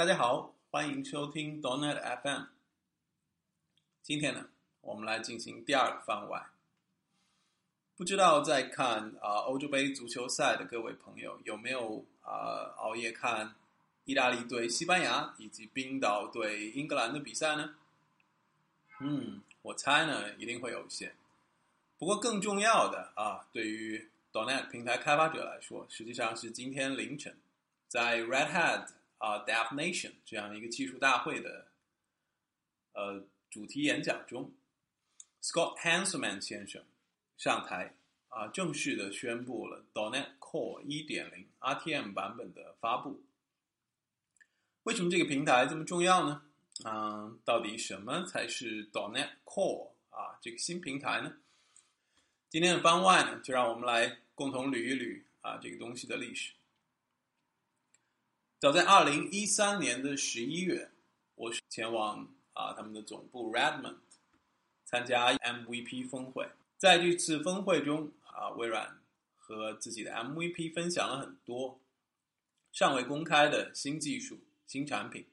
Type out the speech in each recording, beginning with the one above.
大家好，欢迎收听 Donet FM。今天呢，我们来进行第二个番外。不知道在看啊欧洲杯足球赛的各位朋友有没有啊熬夜看意大利对西班牙以及冰岛对英格兰的比赛呢？嗯，我猜呢一定会有一些。不过更重要的啊，对于 Donet 平台开发者来说，实际上是今天凌晨在 Red Hat 啊 Dev Nation 这样一个技术大会的呃主题演讲中，Scott Hanselman 先生上台啊，正式的宣布了 Donet Core 1.0 RTM 版本的发布。为什么这个平台这么重要呢？嗯，到底什么才是 Donet Core 啊这个新平台呢？今天的番外呢，就让我们来共同捋一捋啊这个东西的历史。早在二零一三年的十一月，我是前往啊他们的总部 Redmond 参加 MVP 峰会。在这次峰会中啊，微软和自己的 MVP 分享了很多尚未公开的新技术、新产品。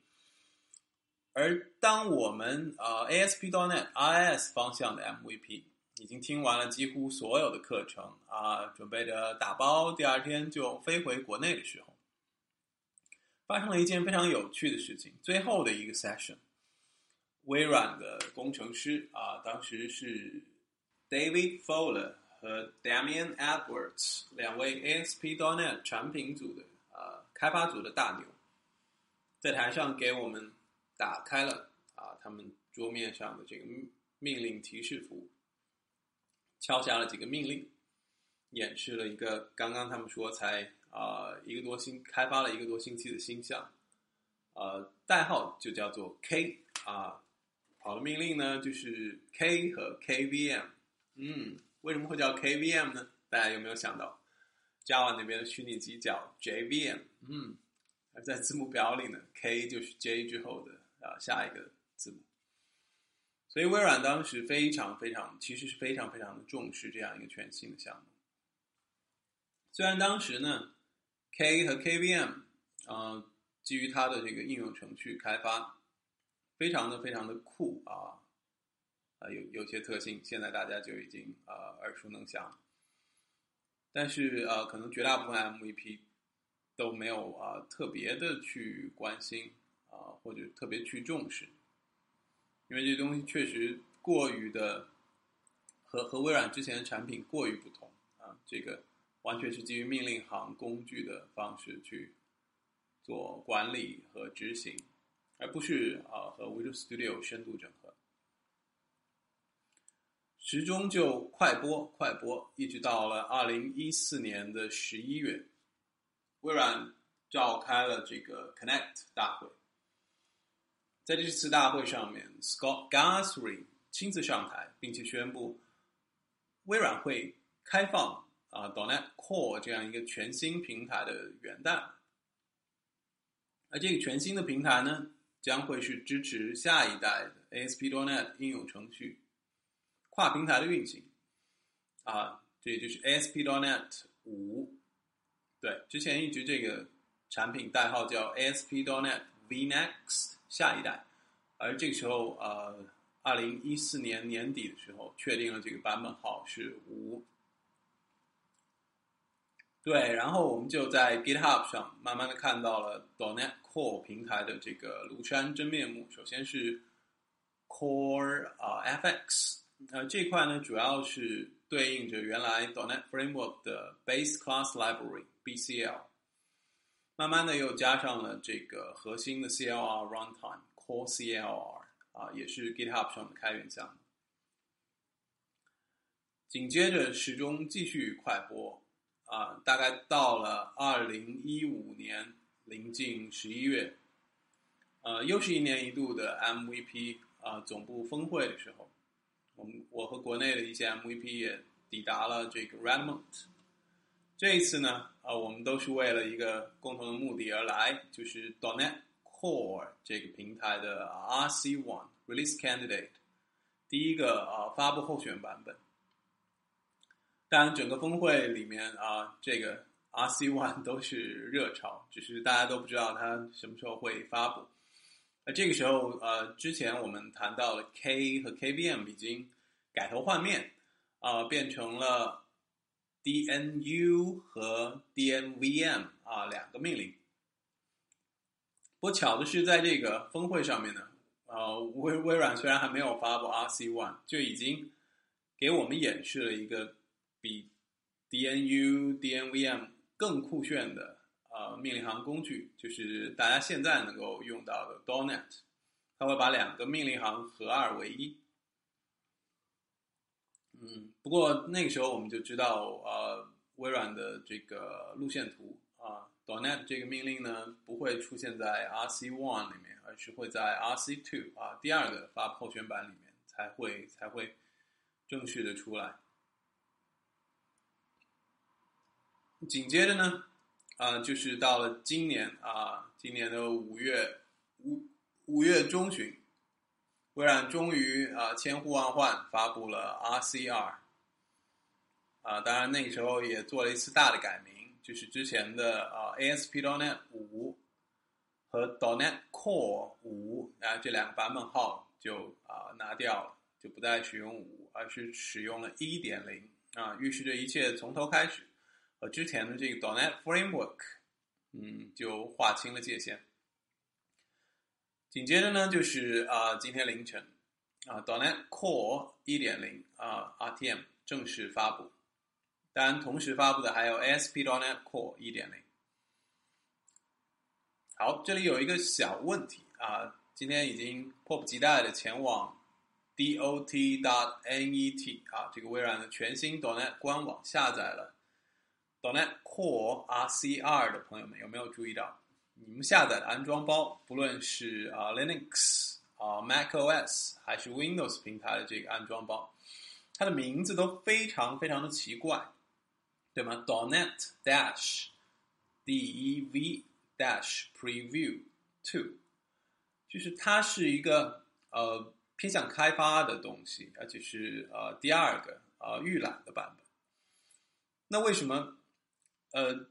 而当我们啊 ASP.NET IIS 方向的 MVP 已经听完了几乎所有的课程啊，准备着打包，第二天就飞回国内的时候，发生了一件非常有趣的事情。最后的一个 session，微软的工程师啊，当时是 David Fowler 和 Damian Edwards 两位 ASP.NET 产品组的啊开发组的大牛，在台上给我们打开了啊他们桌面上的这个命令提示符。敲下了几个命令，演示了一个刚刚他们说才啊一个多星开发了一个多星期的新项，呃代号就叫做 K 啊，跑的命令呢就是 K 和 KVM，嗯，为什么会叫 KVM 呢？大家有没有想到 Java 那边的虚拟机叫 JVM？嗯，而在字母表里呢，K 就是 J 之后的啊下一个字母。所以微软当时非常非常，其实是非常非常的重视这样一个全新的项目。虽然当时呢，K 和 KVM 啊，基于它的这个应用程序开发，非常的非常的酷啊，啊有有些特性，现在大家就已经啊耳熟能详。但是呃，可能绝大部分 MVP 都没有啊特别的去关心啊，或者特别去重视。因为这东西确实过于的和和微软之前的产品过于不同啊，这个完全是基于命令行工具的方式去做管理和执行，而不是啊和 Visual Studio 深度整合。时钟就快播快播，一直到了二零一四年的十一月，微软召开了这个 Connect 大会。在这次大会上面，Scott Guthrie 亲自上台，并且宣布，微软会开放啊，.dotnet Core 这样一个全新平台的元旦。而这个全新的平台呢，将会是支持下一代的 ASP .dotnet 应用程序跨平台的运行。啊，这也就是 ASP .dotnet 五。对，之前一直这个产品代号叫 ASP .dotnet vNext。下一代，而这个时候，呃，二零一四年年底的时候，确定了这个版本号是五。对，然后我们就在 GitHub 上慢慢的看到了 Donet Core 平台的这个庐山真面目。首先是 Core 啊 FX，呃，这块呢主要是对应着原来 Donet Framework 的 Base Class Library BCL。慢慢的又加上了这个核心的 CLR runtime core CLR 啊，也是 GitHub 上的开源项目。紧接着时钟继续快播啊，大概到了二零一五年临近十一月，呃，又是一年一度的 MVP 啊总部峰会的时候，我们我和国内的一些 MVP 也抵达了这个 Redmond。这一次呢，啊，我们都是为了一个共同的目的而来，就是 Dnet Core 这个平台的 RC One Release Candidate 第一个啊发布候选版本。当然，整个峰会里面啊，这个 RC One 都是热潮，只是大家都不知道它什么时候会发布。那这个时候，呃，之前我们谈到了 K 和 KVM 已经改头换面，啊，变成了 DNU 和 DNVM 啊两个命令。不巧的是，在这个峰会上面呢，呃，微微软虽然还没有发布 RC One，就已经给我们演示了一个比 DNU、DNVM 更酷炫的呃命令行工具，就是大家现在能够用到的 DONET，它会把两个命令行合二为一。嗯，不过那个时候我们就知道，呃，微软的这个路线图啊。，Dotnet 这个命令呢，不会出现在 RC One 里面，而是会在 RC Two 啊第二个发布候选版里面才会才会正式的出来。紧接着呢，啊，就是到了今年啊，今年的五月五五月中旬，微软终于啊千呼万唤发布了 RCR，啊，当然那个时候也做了一次大的改名。就是之前的啊 A S P .dot .net 五和 dot .net Core 五啊这两个版本号就啊拿掉了，就不再使用五，而是使用了一点零啊，预示着一切从头开始，和之前的这个 .dotnet Framework 嗯就划清了界限。紧接着呢，就是啊今天凌晨啊 .dotnet Core 一点零啊 RTM 正式发布。当然，同时发布的还有 ASP .dotnet Core 一点零。好，这里有一个小问题啊，今天已经迫不及待的前往 dot.net 啊，这个微软的全新 .dotnet 官网下载了 Dolnet Core RCR 的朋友们，有没有注意到？你们下载的安装包，不论是啊 Linux 啊 macOS 还是 Windows 平台的这个安装包，它的名字都非常非常的奇怪。对吗？Dolnet Dash Dev Dash Preview Two，就是它是一个呃偏向开发的东西，而且是呃第二个呃预览的版本。那为什么呃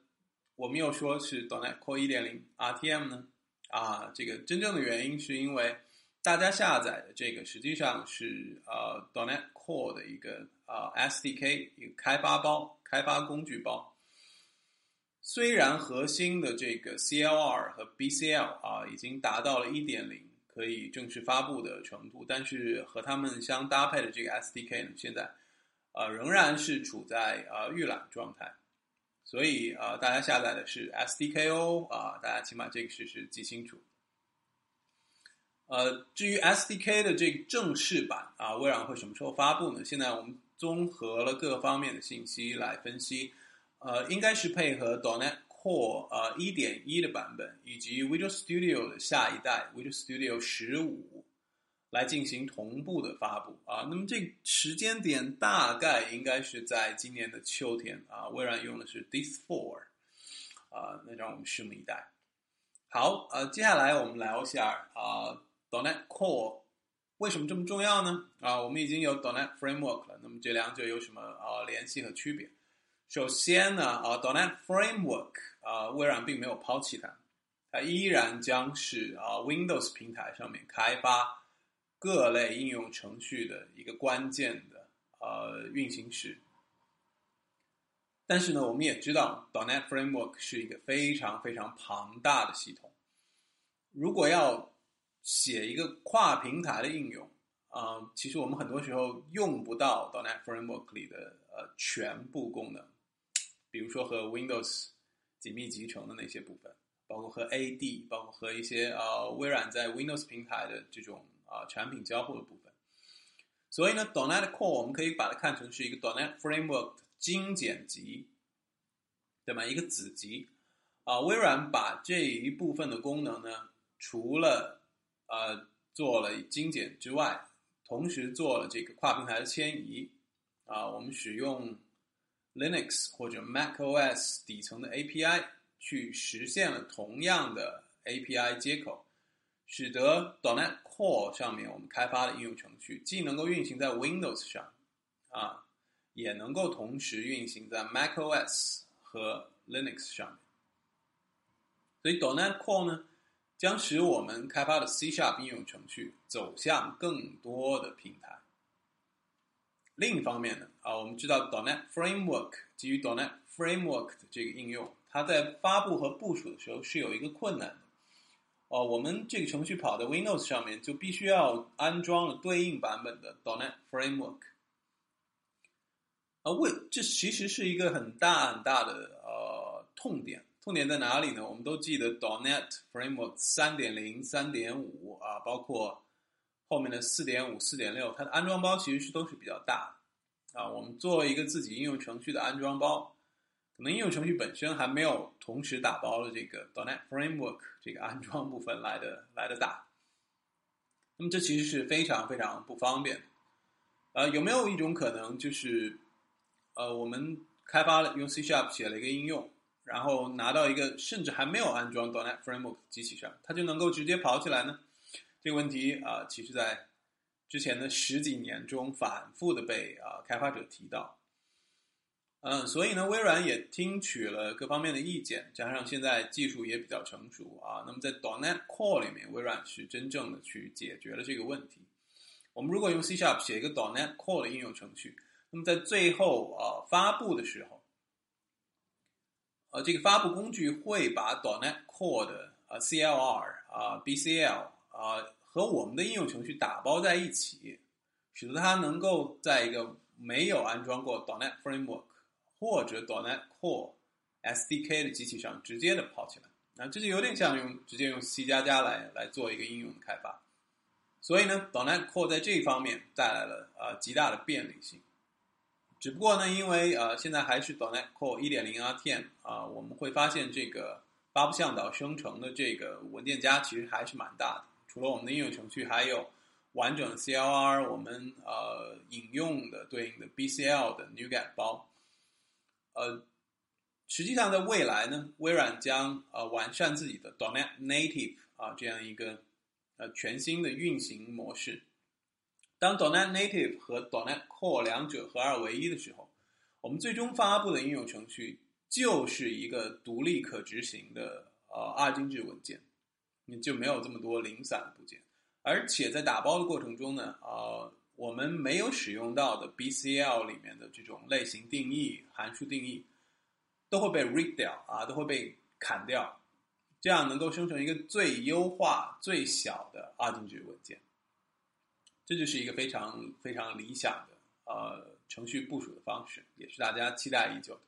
我们又说是 d o n e t Core 一点零 RTM 呢？啊，这个真正的原因是因为大家下载的这个实际上是呃 d o n e t Core 的一个啊 SDK 一个开发包。开发工具包，虽然核心的这个 CLR 和 BCL 啊已经达到了一点零可以正式发布的程度，但是和它们相搭配的这个 SDK 呢，现在呃仍然是处在呃预览状态，所以啊大家下载的是 SDK 哦啊，大家请把这个事实记清楚。呃，至于 SDK 的这个正式版啊，微软会什么时候发布呢？现在我们。综合了各方面的信息来分析，呃，应该是配合 .NET Core 呃一点一的版本，以及 Visual Studio 的下一代 Visual Studio 十五来进行同步的发布啊。那么这时间点大概应该是在今年的秋天啊。微软用的是 this for 啊，那让我们拭目以待。好，呃，接下来我们聊一下啊，Donet Core。为什么这么重要呢？啊，我们已经有 Donet Framework 了，那么这两者有什么啊联系和区别？首先呢，啊，Donet Framework 啊，微软并没有抛弃它，它依然将是啊 Windows 平台上面开发各类应用程序的一个关键的呃运行时。但是呢，我们也知道 dnet Framework 是一个非常非常庞大的系统，如果要写一个跨平台的应用啊，其实我们很多时候用不到 dnet Framework 里的呃全部功能，比如说和 Windows 紧密集成的那些部分，包括和 AD，包括和一些呃微软在 Windows 平台的这种啊产品交互的部分。所以呢，.dotnet core 我们可以把它看成是一个 .NET Framework 精简集，对吗？一个子集啊，微软把这一部分的功能呢，除了呃，做了精简之外，同时做了这个跨平台的迁移。啊，我们使用 Linux 或者 macOS 底层的 API 去实现了同样的 API 接口，使得 Donet Core 上面我们开发的应用程序既能够运行在 Windows 上，啊，也能够同时运行在 macOS 和 Linux 上面。所以 Donet Core 呢，将使我们开发的 C# 应用程序走向更多的平台。另一方面呢，啊，我们知道 Donet Framework 基于 Donet Framework 的这个应用，它在发布和部署的时候是有一个困难的。哦，我们这个程序跑在 Windows 上面，就必须要安装了对应版本的 Donet Framework。啊，为这其实是一个很大很大的呃痛点。痛点在哪里呢？我们都记得 Donet Framework 三点零、三点五啊，包括后面的四点五、四点六，它的安装包其实是都是比较大啊。我们做一个自己应用程序的安装包，可能应用程序本身还没有同时打包了这个 Donet Framework 这个安装部分来的来的大。那么这其实是非常非常不方便的。呃，有没有一种可能，就是呃，我们开发了用 CSharp 写了一个应用？然后拿到一个甚至还没有安装 .NET Framework 机器上，它就能够直接跑起来呢？这个问题啊，其实在之前的十几年中反复的被啊开发者提到。嗯，所以呢，微软也听取了各方面的意见，加上现在技术也比较成熟啊，那么在 .NET Core 里面，微软是真正的去解决了这个问题。我们如果用 C# Sharp 写一个 .NET Core 的应用程序，那么在最后啊发布的时候。呃，这个发布工具会把 .NET Core 的呃 CLR 啊 BCL 啊和我们的应用程序打包在一起，使得它能够在一个没有安装过 .NET Framework 或者 dnet Core SDK 的机器上直接的跑起来。那这就有点像用直接用 C 加加来来做一个应用的开发。所以呢 dnet Core 在这一方面带来了呃极大的便利性。只不过呢，因为呃现在还是 dnet Core 1.0 RTM 啊，我们会发现这个发布向导生成的这个文件夹其实还是蛮大的。除了我们的应用程序，还有完整的 CLR，我们呃引用的对应的 BCL 的 NuGet 包。呃，实际上在未来呢，微软将呃完善自己的 .dotnet native 啊这样一个呃全新的运行模式。当 .NET Native 和 .NET Core 两者合二为一的时候，我们最终发布的应用程序就是一个独立可执行的呃二进制文件，你就没有这么多零散的部件。而且在打包的过程中呢，呃，我们没有使用到的 BCL 里面的这种类型定义、函数定义，都会被 read 掉啊，都会被砍掉，这样能够生成一个最优化、最小的二进制文件。这就是一个非常非常理想的呃程序部署的方式，也是大家期待已久的。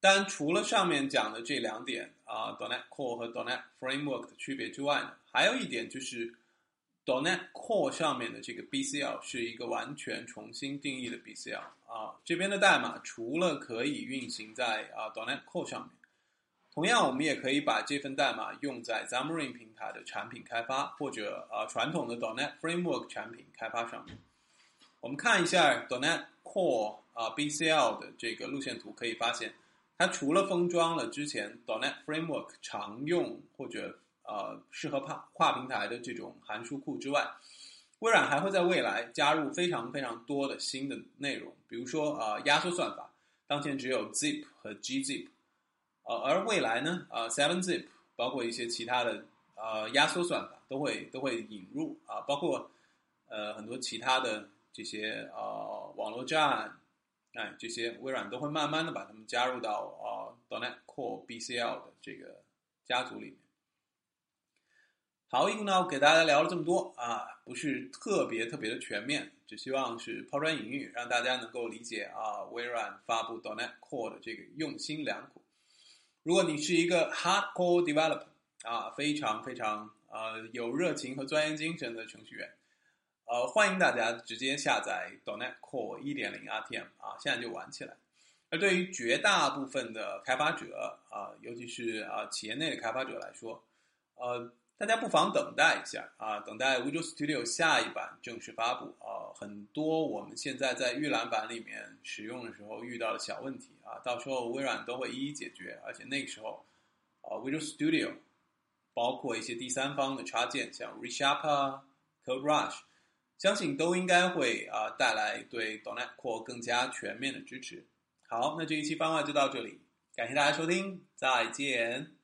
但除了上面讲的这两点啊 dnet Core 和 dnet Framework 的区别之外呢，还有一点就是 dnet Core 上面的这个 BCL 是一个完全重新定义的 BCL 啊，这边的代码除了可以运行在啊 dnet Core 上面。同样，我们也可以把这份代码用在 Xamarin 平台的产品开发，或者啊传统的 dnet Framework 产品开发上面。我们看一下 dnet Core 啊 BCL 的这个路线图，可以发现，它除了封装了之前 dnet Framework 常用或者呃适合跨跨平台的这种函数库之外，微软还会在未来加入非常非常多的新的内容，比如说呃压缩算法，当前只有 Zip 和 gzip。呃，而未来呢，呃，Seven Zip 包括一些其他的呃压缩算法都会都会引入啊，包括呃很多其他的这些呃网络站，哎，这些微软都会慢慢的把它们加入到呃 .NET Core BCL 的这个家族里面。好，一共呢给大家聊了这么多啊，不是特别特别的全面，只希望是抛砖引玉，让大家能够理解啊微软发布 dnet Core 的这个用心良苦。如果你是一个 hardcore developer 啊，非常非常呃有热情和钻研精神的程序员，呃，欢迎大家直接下载 dnet Core 1.0 RTM 啊，现在就玩起来。而对于绝大部分的开发者啊，尤其是啊企业内的开发者来说，呃。大家不妨等待一下啊，等待 Visual Studio 下一版正式发布啊。很多我们现在在预览版里面使用的时候遇到的小问题啊，到时候微软都会一一解决。而且那个时候，啊，Visual Studio 包括一些第三方的插件，像 ReSharper、CodeRush，相信都应该会啊带来对 .NET Core 更加全面的支持。好，那这一期番外就到这里。感谢大家收听，再见。